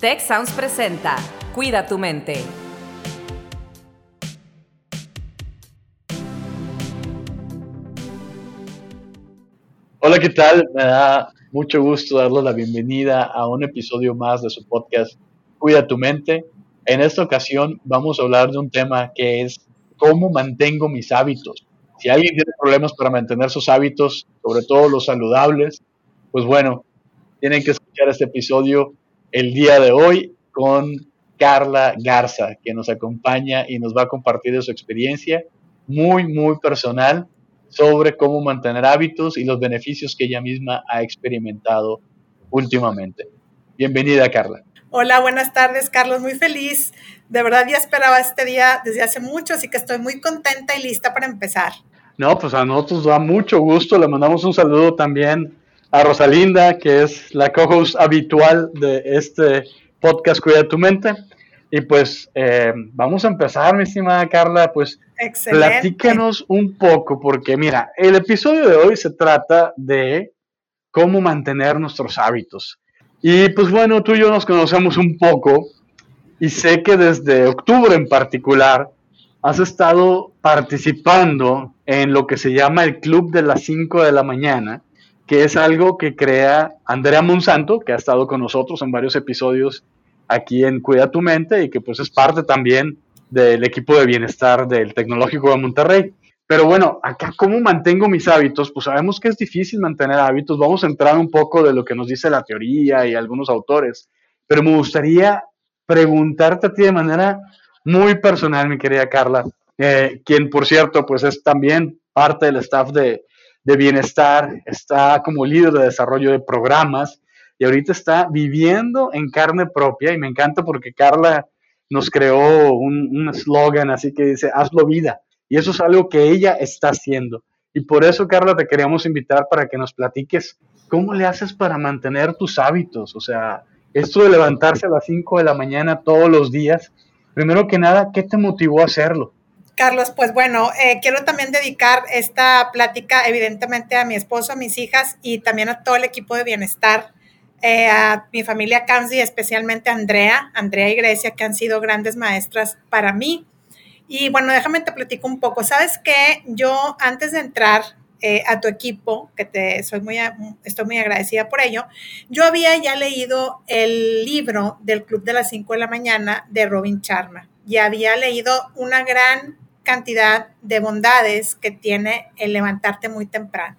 Tech Sounds presenta Cuida tu mente. Hola, ¿qué tal? Me da mucho gusto darles la bienvenida a un episodio más de su podcast Cuida tu mente. En esta ocasión vamos a hablar de un tema que es cómo mantengo mis hábitos. Si alguien tiene problemas para mantener sus hábitos, sobre todo los saludables, pues bueno, tienen que escuchar este episodio el día de hoy con Carla Garza, que nos acompaña y nos va a compartir de su experiencia muy, muy personal sobre cómo mantener hábitos y los beneficios que ella misma ha experimentado últimamente. Bienvenida, Carla. Hola, buenas tardes, Carlos. Muy feliz. De verdad ya esperaba este día desde hace mucho, así que estoy muy contenta y lista para empezar. No, pues a nosotros da mucho gusto. Le mandamos un saludo también a Rosalinda, que es la co-host habitual de este podcast Cuida tu mente. Y pues eh, vamos a empezar, mi estimada Carla, pues Excelente. platícanos un poco, porque mira, el episodio de hoy se trata de cómo mantener nuestros hábitos. Y pues bueno, tú y yo nos conocemos un poco y sé que desde octubre en particular has estado participando en lo que se llama el Club de las 5 de la mañana, que es algo que crea Andrea Monsanto, que ha estado con nosotros en varios episodios aquí en Cuida tu Mente y que pues es parte también del equipo de bienestar del Tecnológico de Monterrey. Pero bueno, acá cómo mantengo mis hábitos, pues sabemos que es difícil mantener hábitos, vamos a entrar un poco de lo que nos dice la teoría y algunos autores, pero me gustaría preguntarte a ti de manera muy personal, mi querida Carla, eh, quien por cierto, pues es también parte del staff de, de bienestar, está como líder de desarrollo de programas y ahorita está viviendo en carne propia y me encanta porque Carla nos creó un eslogan así que dice, hazlo vida y eso es algo que ella está haciendo. Y por eso, Carla, te queríamos invitar para que nos platiques cómo le haces para mantener tus hábitos. O sea, esto de levantarse a las 5 de la mañana todos los días, primero que nada, ¿qué te motivó a hacerlo? Carlos, pues bueno, eh, quiero también dedicar esta plática evidentemente a mi esposo, a mis hijas y también a todo el equipo de bienestar, eh, a mi familia Kansi, especialmente a Andrea, Andrea y Grecia, que han sido grandes maestras para mí y bueno, déjame te platico un poco. Sabes que yo antes de entrar eh, a tu equipo, que te soy muy, estoy muy agradecida por ello, yo había ya leído el libro del Club de las 5 de la mañana de Robin Charma y había leído una gran cantidad de bondades que tiene el levantarte muy temprano.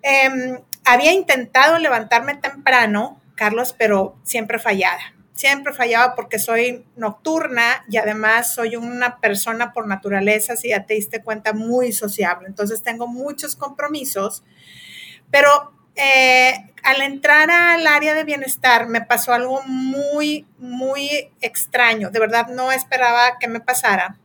Em, había intentado levantarme temprano, Carlos, pero siempre fallada siempre fallaba porque soy nocturna y además soy una persona por naturaleza, si ya te diste cuenta, muy sociable. Entonces tengo muchos compromisos, pero eh, al entrar al área de bienestar me pasó algo muy, muy extraño. De verdad no esperaba que me pasara.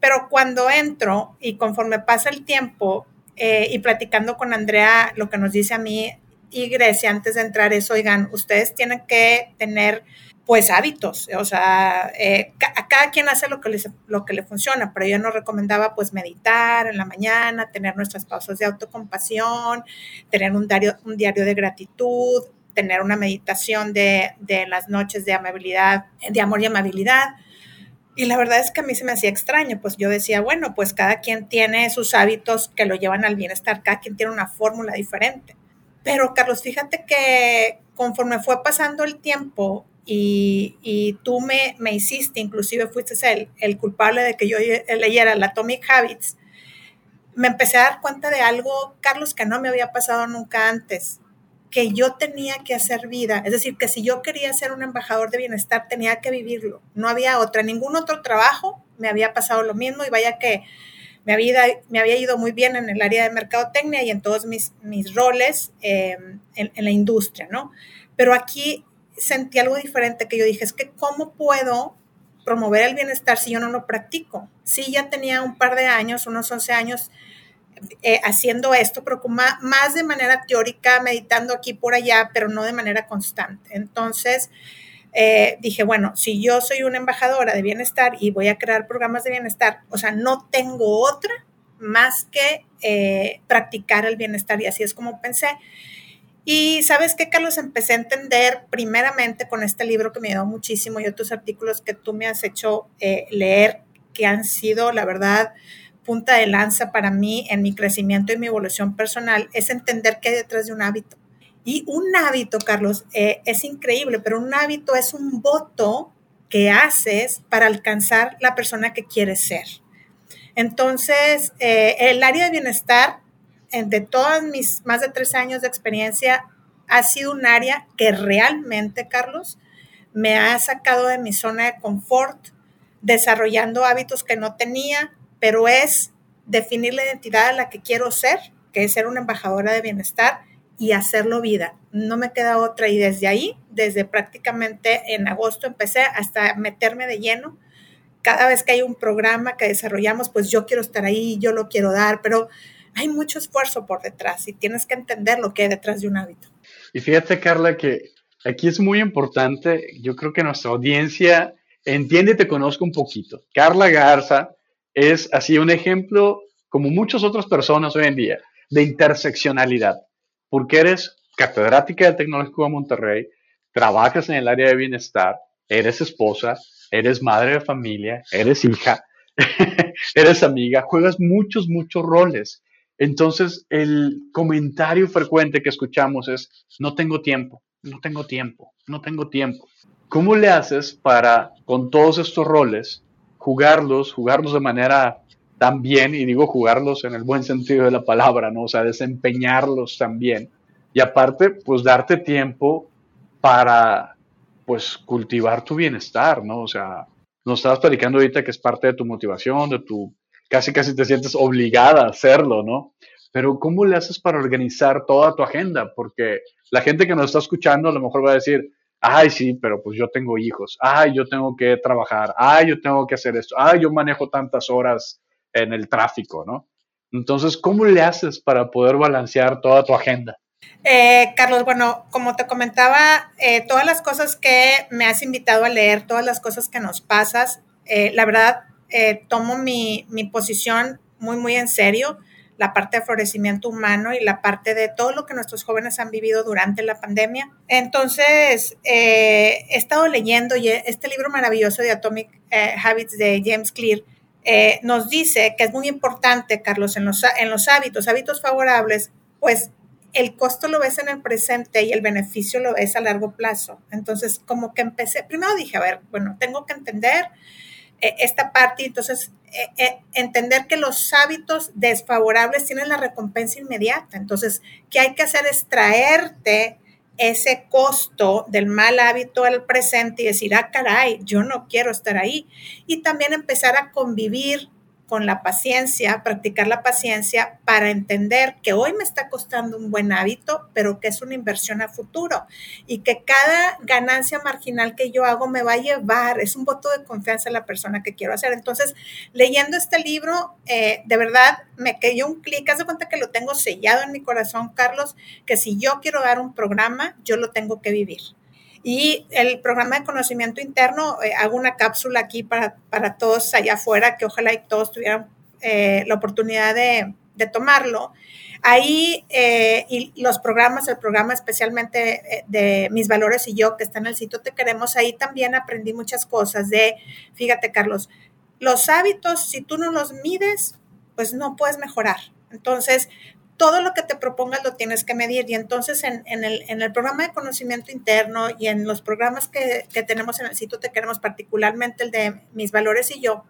Pero cuando entro y conforme pasa el tiempo eh, y platicando con Andrea, lo que nos dice a mí y Grecia antes de entrar es, oigan, ustedes tienen que tener pues hábitos, o sea, eh, a cada quien hace lo que, lo que le funciona, pero yo nos recomendaba pues meditar en la mañana, tener nuestras pausas de autocompasión, tener un diario, un diario de gratitud, tener una meditación de, de las noches de amabilidad, de amor y amabilidad. Y la verdad es que a mí se me hacía extraño, pues yo decía, bueno, pues cada quien tiene sus hábitos que lo llevan al bienestar, cada quien tiene una fórmula diferente. Pero Carlos, fíjate que conforme fue pasando el tiempo, y, tú me, me, hiciste, inclusive fuiste el, el culpable de que yo leyera la Atomic Habits, me empecé a dar cuenta de algo, Carlos, que no me había pasado nunca antes, que yo tenía que hacer vida. Es decir, que si yo quería ser un embajador de bienestar, tenía que vivirlo. No había otra, ningún otro trabajo me había pasado lo mismo y vaya que me había, me había ido muy bien en el área de mercadotecnia y en todos mis, mis roles eh, en, en, la industria, ¿no? Pero aquí sentí algo diferente que yo dije, es que ¿cómo puedo promover el bienestar si yo no lo practico? Sí, ya tenía un par de años, unos 11 años eh, haciendo esto, pero más, de manera teórica, meditando aquí por allá, pero no de manera constante. Entonces, eh, dije, bueno, si yo soy una embajadora de bienestar y voy a crear programas de bienestar, o sea, no tengo otra más que eh, practicar el bienestar y así es como pensé. Y sabes qué, Carlos, empecé a entender primeramente con este libro que me ayudó muchísimo y otros artículos que tú me has hecho leer, que han sido, la verdad, punta de lanza para mí en mi crecimiento y mi evolución personal, es entender qué hay detrás de un hábito. Y un hábito, Carlos, eh, es increíble, pero un hábito es un voto que haces para alcanzar la persona que quieres ser. Entonces, eh, el área de bienestar, de todos mis más de tres años de experiencia, ha sido un área que realmente, Carlos, me ha sacado de mi zona de confort, desarrollando hábitos que no tenía, pero es definir la identidad a la que quiero ser, que es ser una embajadora de bienestar y hacerlo vida. No me queda otra y desde ahí, desde prácticamente en agosto empecé hasta meterme de lleno. Cada vez que hay un programa que desarrollamos, pues yo quiero estar ahí, yo lo quiero dar, pero hay mucho esfuerzo por detrás y tienes que entender lo que hay detrás de un hábito. Y fíjate, Carla, que aquí es muy importante, yo creo que nuestra audiencia entiende y te conozca un poquito. Carla Garza es así un ejemplo, como muchas otras personas hoy en día, de interseccionalidad porque eres catedrática del Tecnológico de Monterrey, trabajas en el área de bienestar, eres esposa, eres madre de familia, eres hija, eres amiga, juegas muchos, muchos roles. Entonces, el comentario frecuente que escuchamos es, no tengo tiempo, no tengo tiempo, no tengo tiempo. ¿Cómo le haces para, con todos estos roles, jugarlos, jugarlos de manera también, y digo jugarlos en el buen sentido de la palabra, ¿no? O sea, desempeñarlos también. Y aparte, pues darte tiempo para, pues, cultivar tu bienestar, ¿no? O sea, nos estabas platicando ahorita que es parte de tu motivación, de tu, casi casi te sientes obligada a hacerlo, ¿no? Pero ¿cómo le haces para organizar toda tu agenda? Porque la gente que nos está escuchando a lo mejor va a decir, ay, sí, pero pues yo tengo hijos, ay, yo tengo que trabajar, ay, yo tengo que hacer esto, ay, yo manejo tantas horas en el tráfico, ¿no? Entonces, ¿cómo le haces para poder balancear toda tu agenda? Eh, Carlos, bueno, como te comentaba, eh, todas las cosas que me has invitado a leer, todas las cosas que nos pasas, eh, la verdad, tomo mi, mi, posición muy, muy en serio, la parte de florecimiento humano y la parte de todo lo que nuestros jóvenes han vivido durante la pandemia. Entonces, he estado leyendo este libro maravilloso de Atomic Habits de James Clear eh, nos dice que es muy importante, Carlos, en los, en los hábitos, hábitos favorables, pues el costo lo ves en el presente y el beneficio lo ves a largo plazo. Entonces, como que empecé, primero dije, a ver, bueno, tengo que entender eh, esta parte, entonces, eh, entender que los hábitos desfavorables tienen la recompensa inmediata. Entonces, ¿qué hay que hacer? Es traerte ese costo del mal hábito al presente y decir, ah, caray, yo no quiero estar ahí. Y también empezar a convivir con la paciencia, practicar la paciencia para entender que hoy me está costando un buen hábito, pero que es una inversión a futuro y que cada ganancia marginal que yo hago me va a llevar, es un voto de confianza en la persona que quiero hacer. Entonces, leyendo este libro, eh, de verdad me cayó un clic, haz de cuenta que lo tengo sellado en mi corazón, Carlos, que si yo quiero dar un programa, yo lo tengo que vivir. Y el programa de conocimiento interno, eh, hago una cápsula aquí para, para, todos allá afuera, que ojalá todos tuvieran eh, la oportunidad de, de tomarlo. Ahí, eh, y los programas, el programa especialmente de Mis Valores y Yo, que está en el sitio Te Queremos, ahí también aprendí muchas cosas de, fíjate Carlos, los hábitos, si tú no los mides, pues no puedes mejorar. Entonces, todo lo que te propongas lo tienes que medir. Y entonces en, el, programa de conocimiento interno y en los programas que, tenemos en el sitio Te Queremos, particularmente el de Mis Valores y yo,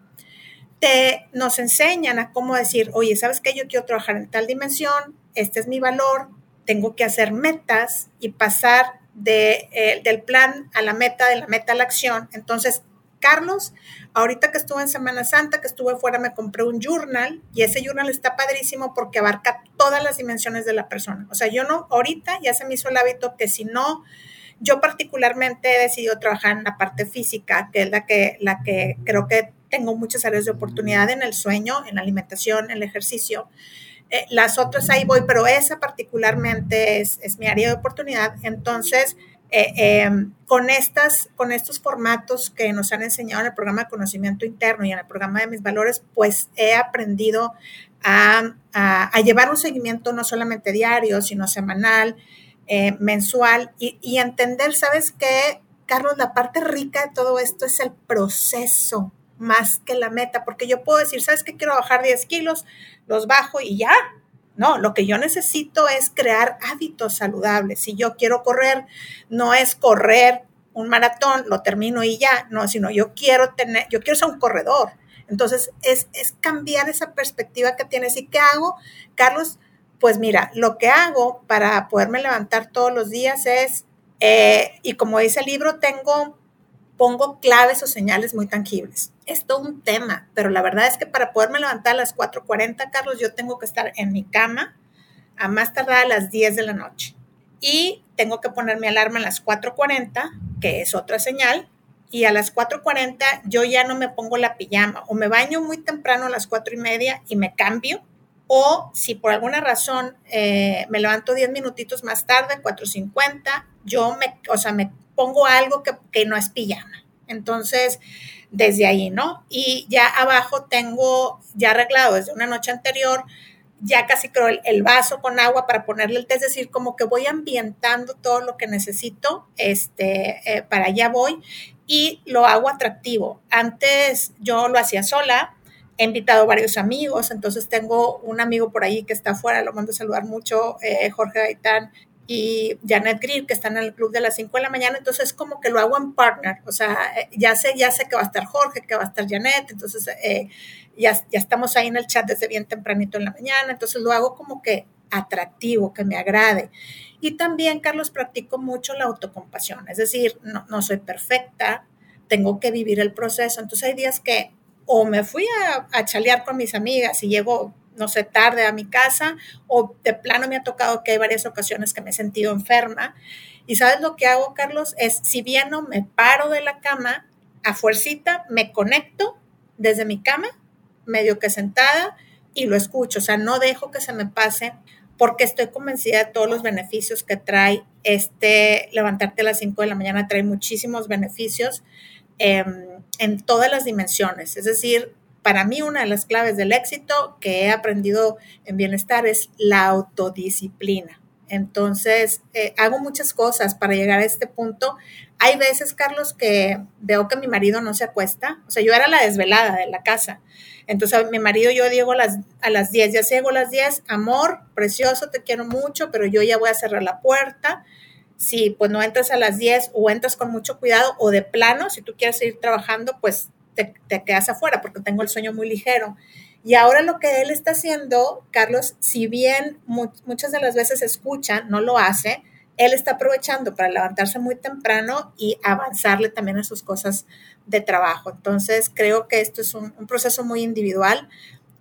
te, nos enseñan a cómo decir, oye, ¿sabes qué? Yo quiero trabajar en tal dimensión, este es mi valor, tengo que hacer metas y pasar de, eh, del plan a la meta, de la meta a la acción. Entonces, Carlos, ahorita que estuve en Semana Santa, que estuve fuera, me compré un journal y ese journal está padrísimo porque abarca todas las dimensiones de la persona. O sea, yo no, ahorita ya se me hizo el hábito que si no, yo particularmente he decidido trabajar en la parte física, que es la que, la que creo que tengo muchas áreas de oportunidad en el sueño, en la alimentación, en el ejercicio. Eh, las otras ahí voy, pero esa particularmente es, es mi área de oportunidad. Entonces, eh, em, con, estas, con estos formatos que nos han enseñado en el programa de conocimiento interno y en el programa de mis valores, pues he aprendido a, llevar un seguimiento no solamente diario, sino semanal, eh, mensual y, y entender, ¿sabes qué? Carlos, la parte rica de todo esto es el proceso más que la meta, porque yo puedo decir, ¿sabes qué? Quiero bajar 10 kilos, los bajo y ya. No, lo que yo necesito es crear hábitos saludables. Si yo quiero correr, no es correr un maratón, lo termino y ya, no, sino yo quiero tener, yo quiero ser un corredor. Entonces, es, es cambiar esa perspectiva que tienes. ¿Y qué hago, Carlos? Pues mira, lo que hago para poderme levantar todos los días es eh, y como dice el libro, tengo, pongo claves o señales muy tangibles. Es todo un tema, pero la verdad es que para poderme levantar a las 4.40, Carlos, yo tengo que estar en mi cama a más tardar a las 10 de la noche. Y tengo que poner mi alarma a las 4.40, que es otra señal, y a las 4.40 yo ya no me pongo la pijama o me baño muy temprano a las 4 y media y me cambio o si por alguna razón eh, me levanto 10 minutitos más tarde, 4.50, yo me, o sea, me pongo algo que, no es pijama. Entonces, desde ahí, ¿no? Y ya abajo tengo ya arreglado desde una noche anterior, ya casi creo el, vaso con agua para ponerle el té, es decir, como que voy ambientando todo lo que necesito, este, eh, para allá voy y lo hago atractivo. Antes yo lo hacía sola, he invitado varios amigos, entonces tengo un amigo por ahí que está afuera, lo mando a saludar mucho, eh, Jorge Gaitán y Janet Grill, que están en el club de las 5 de la mañana, entonces como que lo hago en partner, o sea, eh, ya sé, ya sé que va a estar Jorge, que va a estar Janet, entonces eh, ya, ya estamos ahí en el chat desde bien tempranito en la mañana, entonces lo hago como que atractivo, que me agrade. Y también, Carlos, practico mucho la autocompasión, es decir, no, no soy perfecta, tengo que vivir el proceso, entonces hay días que o me fui a, chalear con mis amigas y llego, no sé, tarde a mi casa, o de plano me ha tocado que hay varias ocasiones que me he sentido enferma. Y sabes lo que hago, Carlos, es si bien no me paro de la cama, a fuercita me conecto desde mi cama, medio que sentada, y lo escucho. O sea, no dejo que se me pase porque estoy convencida de todos los beneficios que trae este levantarte a las 5 de la mañana, trae muchísimos beneficios. Em, en todas las dimensiones. Es decir, para mí una de las claves del éxito que he aprendido en bienestar es la autodisciplina. Entonces, eh, hago muchas cosas para llegar a este punto. Hay veces, Carlos, que veo que mi marido no se acuesta. O sea, yo era la desvelada de la casa. Entonces, mi marido yo digo las, a las 10, ya llego a las 10, amor, precioso, te quiero mucho, pero yo ya voy a cerrar la puerta si pues no entras a las 10 o entras con mucho cuidado o de plano, si tú quieres seguir trabajando, pues te, quedas afuera porque tengo el sueño muy ligero. Y ahora lo que él está haciendo, Carlos, si bien muchas de las veces escucha, no lo hace, él está aprovechando para levantarse muy temprano y avanzarle también a sus cosas de trabajo. Entonces, creo que esto es un, proceso muy individual.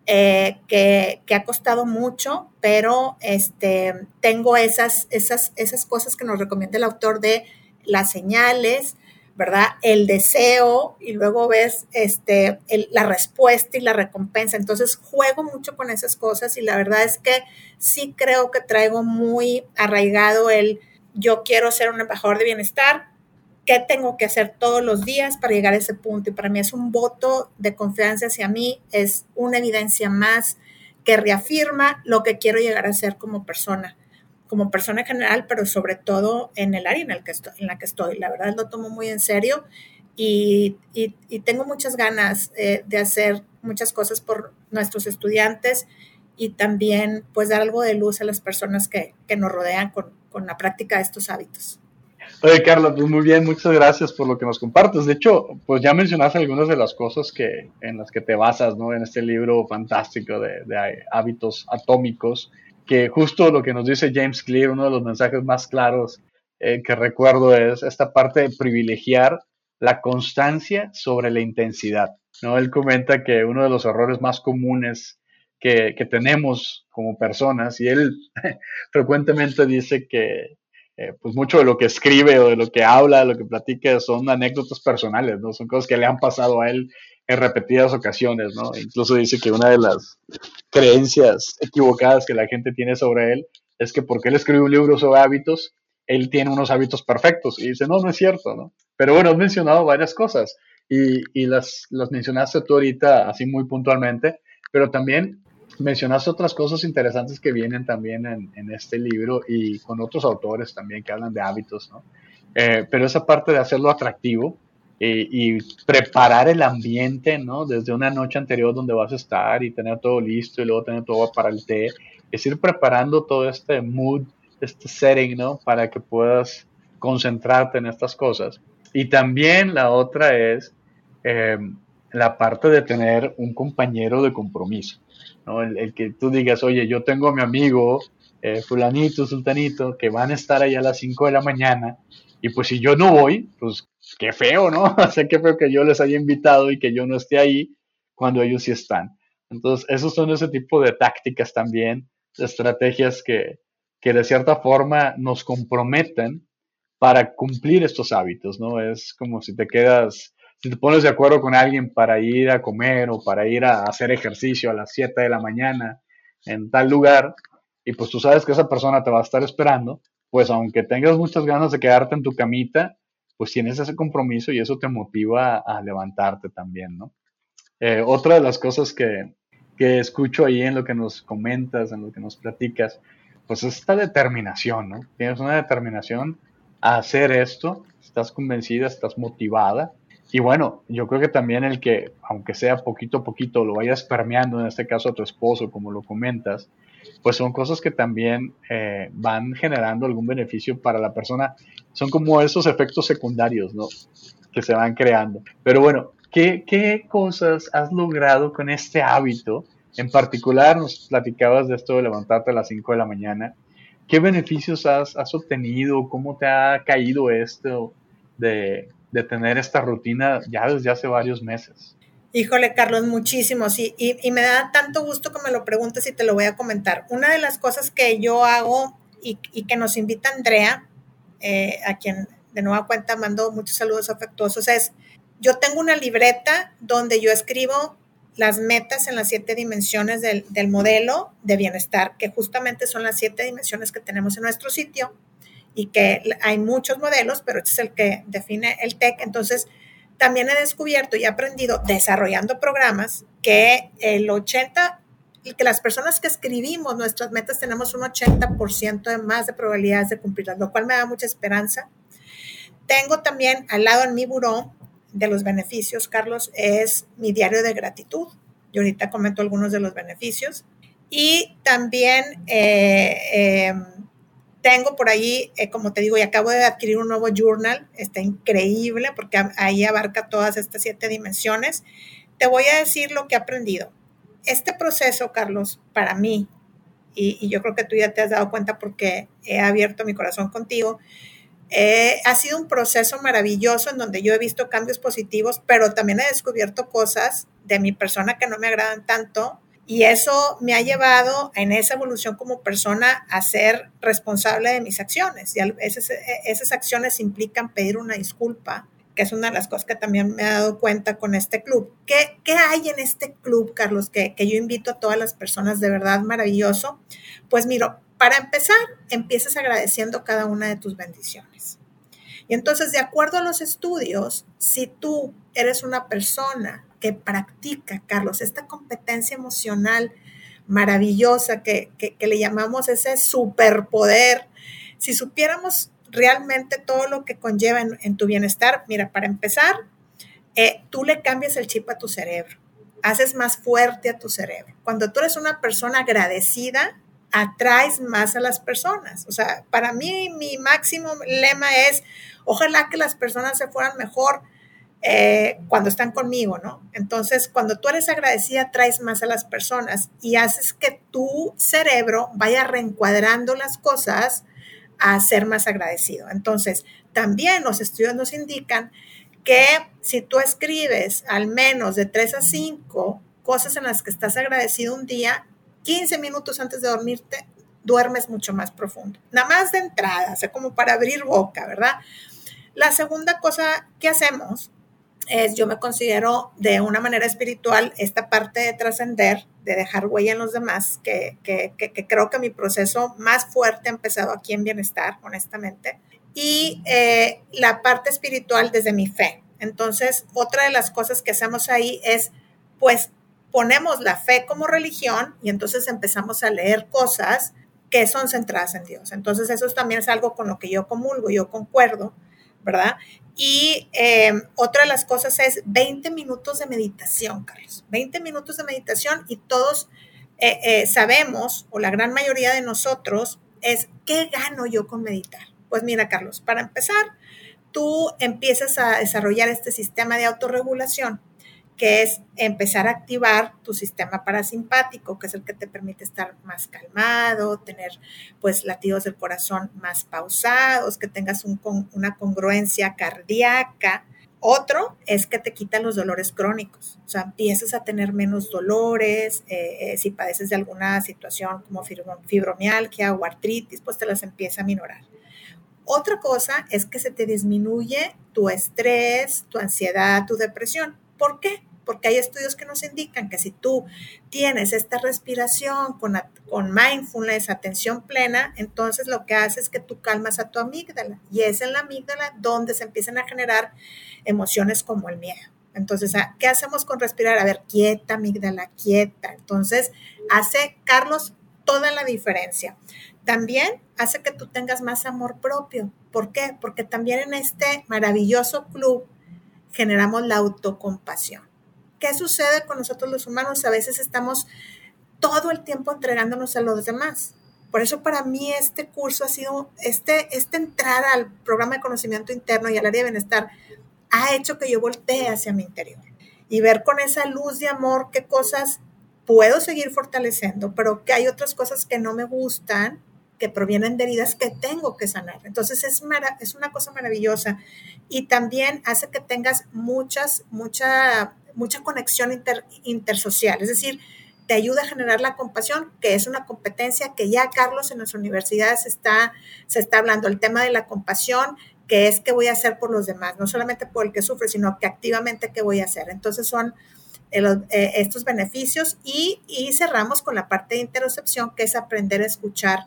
Eh, que, ha costado mucho, pero este, tengo esas, esas, esas cosas que nos recomienda el autor de las señales, ¿verdad? El deseo y luego ves este, la respuesta y la recompensa. Entonces juego mucho con esas cosas y la verdad es que sí creo que traigo muy arraigado el yo quiero ser un embajador de bienestar, qué tengo que hacer todos los días para llegar a ese punto. Y para mí es un voto de confianza hacia mí, es una evidencia más que reafirma lo que quiero llegar a ser como persona, como persona en general, pero sobre todo en el área en, el que estoy, en la que estoy. La verdad lo tomo muy en serio y, tengo muchas ganas eh, de hacer muchas cosas por nuestros estudiantes y también pues dar algo de luz a las personas que, nos rodean con, con la práctica de estos hábitos. Oye, Carla, pues muy bien, muchas gracias por lo que nos compartes. De hecho, pues ya mencionaste algunas de las cosas que, en las que te basas, ¿no? En este libro fantástico de, hábitos atómicos, que justo lo que nos dice James Clear, uno de los mensajes más claros eh, que recuerdo es esta parte de privilegiar la constancia sobre la intensidad, ¿no? Él comenta que uno de los errores más comunes que, que tenemos como personas, y él frecuentemente dice que eh, pues mucho de lo que escribe o de lo que habla, de lo que platica, son anécdotas personales, ¿no? Son cosas que le han pasado a él en repetidas ocasiones, ¿no? Incluso dice que una de las creencias equivocadas que la gente tiene sobre él es que porque él escribe un libro sobre hábitos, él tiene unos hábitos perfectos. Y dice, no, no es cierto, ¿no? Pero bueno, has mencionado varias cosas y, y las, las mencionaste tú ahorita así muy puntualmente, pero también mencionaste otras cosas interesantes que vienen también en, este libro y con otros autores también que hablan de hábitos, ¿no? Eh, pero esa parte de hacerlo atractivo y, preparar el ambiente, ¿no? Desde una noche anterior donde vas a estar y tener todo listo y luego tener todo para el té, es ir preparando todo este mood, este setting, ¿no? Para que puedas concentrarte en estas cosas. Y también la otra es eh, la parte de tener un compañero de compromiso. ¿no? El, que tú digas, oye, yo tengo a mi amigo eh, fulanito, sultanito, que van a estar ahí a las 5 de la mañana, y pues si yo no voy, pues qué feo, ¿no? o sea, qué feo que yo les haya invitado y que yo no esté ahí cuando ellos sí están. Entonces, esos son ese tipo de tácticas también, de estrategias que, que de cierta forma nos comprometen para cumplir estos hábitos, ¿no? Es como si te quedas si te pones de acuerdo con alguien para ir a comer o para ir a hacer ejercicio a las 7 de la mañana en tal lugar, y pues tú sabes que esa persona te va a estar esperando, pues aunque tengas muchas ganas de quedarte en tu camita, pues tienes ese compromiso y eso te motiva a, levantarte también, ¿no? Eh, otra de las cosas que, que escucho ahí en lo que nos comentas, en lo que nos platicas, pues es esta determinación, ¿no? Tienes una determinación a hacer esto, estás convencida, estás motivada y bueno, yo creo que también el que, aunque sea poquito a poquito, lo vayas permeando, en este caso a tu esposo, como lo comentas, pues son cosas que también eh, van generando algún beneficio para la persona. Son como esos efectos secundarios, ¿no? Que se van creando. Pero bueno, ¿qué, qué cosas has logrado con este hábito? En particular, nos platicabas de esto de levantarte a las 5 de la mañana. ¿Qué beneficios has, has obtenido? ¿Cómo te ha caído esto de, de tener esta rutina ya desde hace varios meses. Híjole, Carlos, muchísimos. Y, y, me da tanto gusto que me lo preguntes y te lo voy a comentar. Una de las cosas que yo hago y, que nos invita Andrea, eh, a quien de nueva cuenta mando muchos saludos afectuosos, es, yo tengo una libreta donde yo escribo las metas en las siete dimensiones del, del modelo de bienestar, que justamente son las siete dimensiones que tenemos en nuestro sitio y que hay muchos modelos, pero este es el que define el TEC. Entonces, también he descubierto y aprendido desarrollando programas que el 80, que las personas que escribimos nuestras metas tenemos un 80% de más de probabilidades de cumplirlas, lo cual me da mucha esperanza. Tengo también al lado en mi buró de los beneficios, Carlos, es mi diario de gratitud. Yo ahorita comento algunos de los beneficios. Y también eh, eh, tengo por ahí, eh, como te digo, y acabo de adquirir un nuevo journal, está increíble porque ahí abarca todas estas siete dimensiones. Te voy a decir lo que he aprendido. Este proceso, Carlos, para mí, y, yo creo que tú ya te has dado cuenta porque he abierto mi corazón contigo, eh, ha sido un proceso maravilloso en donde yo he visto cambios positivos, pero también he descubierto cosas de mi persona que no me agradan tanto y eso me ha llevado en esa evolución como persona a ser responsable de mis acciones. Y esas, esas acciones implican pedir una disculpa, que es una de las cosas que también me he dado cuenta con este club. ¿Qué, qué hay en este club, Carlos, que, que yo invito a todas las personas de verdad maravilloso? Pues miro, para empezar, empiezas agradeciendo cada una de tus bendiciones. Y entonces, de acuerdo a los estudios, si tú eres una persona que practica, Carlos, esta competencia emocional maravillosa que, le llamamos ese superpoder. Si supiéramos realmente todo lo que conlleva en, tu bienestar, mira, para empezar, eh, tú le cambias el chip a tu cerebro, haces más fuerte a tu cerebro. Cuando tú eres una persona agradecida, atraes más a las personas. O sea, para mí mi máximo lema es, ojalá que las personas se fueran mejor eh, cuando están conmigo, ¿no? Entonces, cuando tú eres agradecida, traes más a las personas y haces que tu cerebro vaya reencuadrando las cosas a ser más agradecido. Entonces, también los estudios nos indican que si tú escribes al menos de 3 a 5 cosas en las que estás agradecido un día, 15 minutos antes de dormirte, duermes mucho más profundo. Nada más de entrada, o sea, como para abrir boca, ¿verdad? La segunda cosa que hacemos es, yo me considero de una manera espiritual esta parte de trascender, de dejar huella en los demás, que, que, que, creo que mi proceso más fuerte ha empezado aquí en bienestar, honestamente, y eh, la parte espiritual desde mi fe. Entonces, otra de las cosas que hacemos ahí es, pues, ponemos la fe como religión y entonces empezamos a leer cosas que son centradas en Dios. Entonces eso también es algo con lo que yo comulgo, yo concuerdo, ¿verdad? Y em, otra de las cosas es 20 minutos de meditación, Carlos. 20 minutos de meditación y todos eh, eh, sabemos, o la gran mayoría de nosotros, es ¿qué gano yo con meditar? Pues mira, Carlos, para empezar, tú empiezas a desarrollar este sistema de autorregulación que es empezar a activar tu sistema parasimpático, que es el que te permite estar más calmado, tener pues latidos del corazón más pausados, que tengas una congruencia cardíaca. Otro es que te quitan los dolores crónicos, o sea, empiezas a tener menos dolores, eh, eh, si padeces de alguna situación como fibromialgia o artritis, pues te las empieza a minorar. Otra cosa es que se te disminuye tu estrés, tu ansiedad, tu depresión. ¿Por qué? Porque hay estudios que nos indican que si tú tienes esta respiración con, mindfulness, atención plena, entonces lo que hace es que tú calmas a tu amígdala y es en la amígdala donde se empiezan a generar emociones como el miedo. Entonces, ah, ¿qué hacemos con respirar? A ver, quieta, amígdala, quieta. Entonces, hace, Carlos, toda la diferencia. También hace que tú tengas más amor propio. ¿Por qué? Porque también en este maravilloso club generamos la autocompasión. ¿Qué sucede con nosotros los humanos? A veces estamos todo el tiempo entregándonos a los demás. Por eso para mí este curso ha sido, este, este entrar al programa de conocimiento interno y al área de bienestar ha hecho que yo voltee hacia mi interior y ver con esa luz de amor qué cosas puedo seguir fortaleciendo, pero que hay otras cosas que no me gustan, que provienen de heridas que tengo que sanar. Entonces es, es una cosa maravillosa y también hace que tengas muchas, mucha mucha conexión intersocial, es decir, te ayuda a generar la compasión, que es una competencia que ya Carlos en las universidades está, se está hablando, el tema de la compasión, que es qué voy a hacer por los demás, no solamente por el que sufre, sino que activamente qué voy a hacer. Entonces son eh, eh, estos beneficios y, y cerramos con la parte de interocepción, que es aprender a escuchar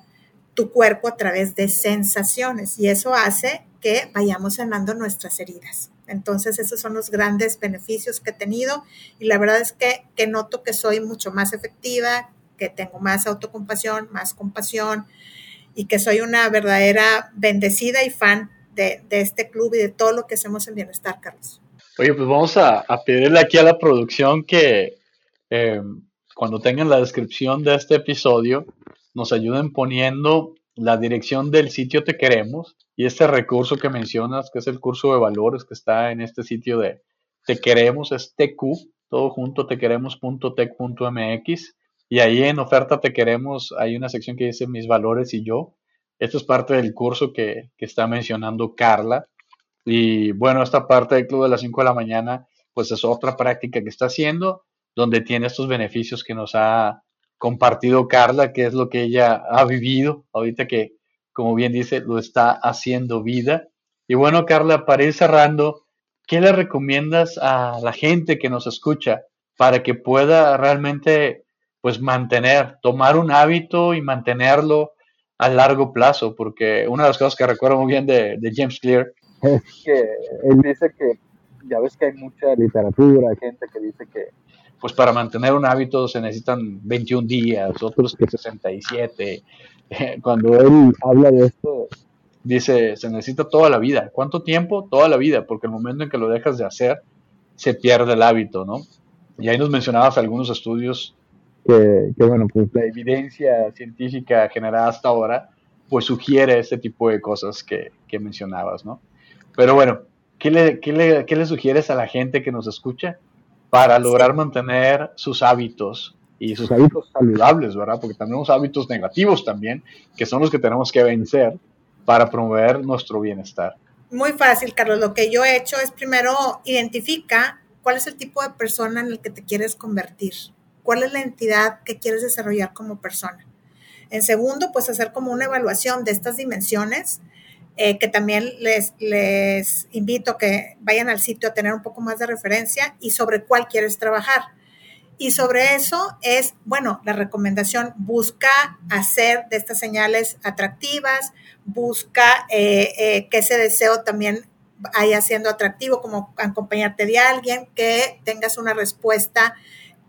tu cuerpo a través de sensaciones y eso hace que vayamos sanando nuestras heridas. Entonces, esos son los grandes beneficios que he tenido y la verdad es que, noto que soy mucho más efectiva, que tengo más autocompasión, más compasión y que soy una verdadera bendecida y fan de, este club y de todo lo que hacemos en Bienestar, Carlos. Oye, pues vamos a, a pedirle aquí a la producción que eh, cuando tengan la descripción de este episodio nos ayuden poniendo la dirección del sitio Te Queremos y este recurso que mencionas, que es el curso de valores que está en este sitio de Te Queremos, es TQ, todo junto, tequeremos.tech.mx. Y ahí en oferta Te Queremos hay una sección que dice Mis valores y yo. Esto es parte del curso que, que está mencionando Carla. Y bueno, esta parte del club de las 5 de la mañana, pues es otra práctica que está haciendo, donde tiene estos beneficios que nos ha compartido Carla, que es lo que ella ha vivido ahorita que como bien dice, lo está haciendo vida. Y bueno, Carla, para ir cerrando, ¿qué le recomiendas a la gente que nos escucha para que pueda realmente pues mantener, tomar un hábito y mantenerlo a largo plazo? Porque una de las cosas que recuerdo muy bien de, James Clear es que él dice que ya ves que hay mucha literatura, gente que dice que pues para mantener un hábito se necesitan 21 días, otros que 67, cuando él habla de esto, dice, se necesita toda la vida. ¿Cuánto tiempo? Toda la vida, porque el momento en que lo dejas de hacer, se pierde el hábito, ¿no? Y ahí nos mencionabas algunos estudios que, bueno, pues la evidencia científica generada hasta ahora, pues sugiere ese tipo de cosas que, mencionabas, ¿no? Pero bueno, ¿qué le, qué, le, ¿qué le sugieres a la gente que nos escucha para lograr mantener sus hábitos y sus hábitos saludables, ¿verdad? Porque tenemos hábitos negativos también, que son los que tenemos que vencer para promover nuestro bienestar. Muy fácil, Carlos. Lo que yo he hecho es primero identifica cuál es el tipo de persona en el que te quieres convertir, cuál es la entidad que quieres desarrollar como persona. En segundo, pues hacer como una evaluación de estas dimensiones, eh, que también les, les invito que vayan al sitio a tener un poco más de referencia y sobre cuál quieres trabajar y sobre eso es, bueno, la recomendación, busca hacer de estas señales atractivas, busca eh, eh, que ese deseo también vaya siendo atractivo, como acompañarte de alguien, que tengas una respuesta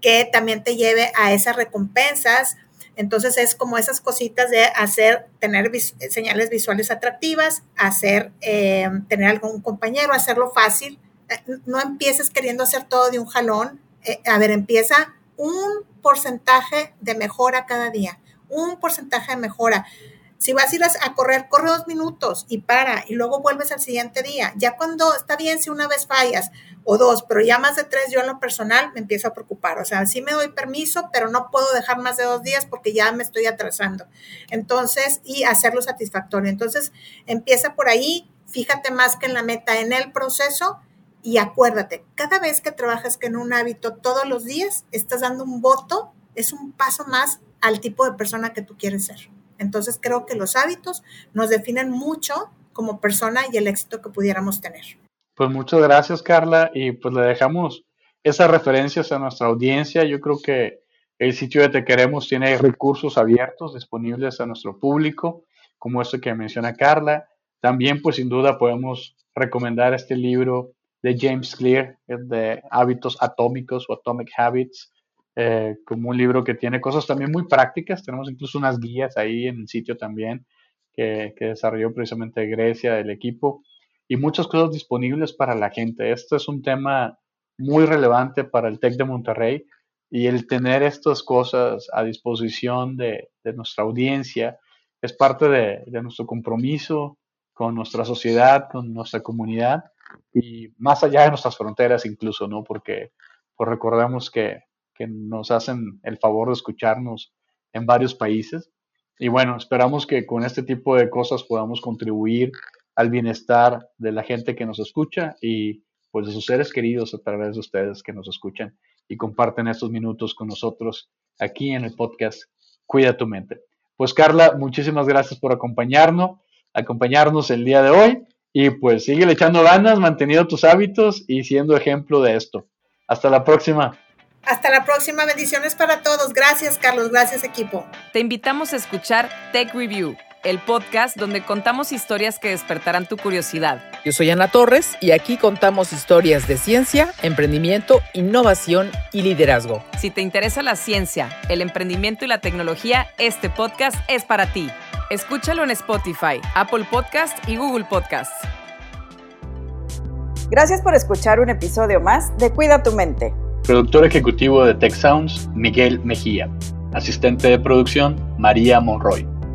que también te lleve a esas recompensas. Entonces es como esas cositas de hacer, tener señales visuales atractivas, hacer, eh, tener algún compañero, hacerlo fácil. Eh, no empieces queriendo hacer todo de un jalón. Eh, a ver, empieza un porcentaje de mejora cada día, un porcentaje de mejora. Si vas a ir a, correr, corre dos minutos y para, y luego vuelves al siguiente día. Ya cuando está bien si una vez fallas o dos, pero ya más de tres, yo en lo personal me empiezo a preocupar. O sea, sí me doy permiso, pero no puedo dejar más de dos días porque ya me estoy atrasando. Entonces, y hacerlo satisfactorio. Entonces, empieza por ahí, fíjate más que en la meta, en el proceso. Y acuérdate, cada vez que trabajas en un hábito todos los días, estás dando un voto, es un paso más al tipo de persona que tú quieres ser. Entonces creo que los hábitos nos definen mucho como persona y el éxito que pudiéramos tener. Pues muchas gracias, Carla, y pues le dejamos esas referencias a nuestra audiencia. Yo creo que el sitio de Te Queremos tiene recursos abiertos disponibles a nuestro público, como este que menciona Carla. También, pues sin duda, podemos recomendar este libro de James Clear, de hábitos atómicos o Atomic Habits, eh, como un libro que tiene cosas también muy prácticas. Tenemos incluso unas guías ahí en el sitio también que, desarrolló precisamente Grecia, el equipo, y muchas cosas disponibles para la gente. Este es un tema muy relevante para el TEC de Monterrey y el tener estas cosas a disposición de, nuestra audiencia es parte de, de, nuestro compromiso con nuestra sociedad, con nuestra comunidad y más allá de nuestras fronteras incluso, ¿no? Porque pues recordemos que que nos hacen el favor de escucharnos en varios países. Y bueno, esperamos que con este tipo de cosas podamos contribuir al bienestar de la gente que nos escucha y pues de sus seres queridos a través de ustedes que nos escuchan y comparten estos minutos con nosotros aquí en el podcast Cuida tu mente. Pues Carla, muchísimas gracias por acompañarnos, acompañarnos el día de hoy y pues sigue echando ganas, manteniendo tus hábitos y siendo ejemplo de esto. Hasta la próxima. Hasta la próxima. Bendiciones para todos. Gracias, Carlos. Gracias, equipo. Te invitamos a escuchar Tech Review, el podcast donde contamos historias que despertarán tu curiosidad. Yo soy Ana Torres y aquí contamos historias de ciencia, emprendimiento, innovación y liderazgo. Si te interesa la ciencia, el emprendimiento y la tecnología, este podcast es para ti. Escúchalo en Spotify, Apple Podcast y Google Podcast. Gracias por escuchar un episodio más de Cuida tu mente. Productor ejecutivo de Tech Sounds, Miguel Mejía. Asistente de producción, María Monroy.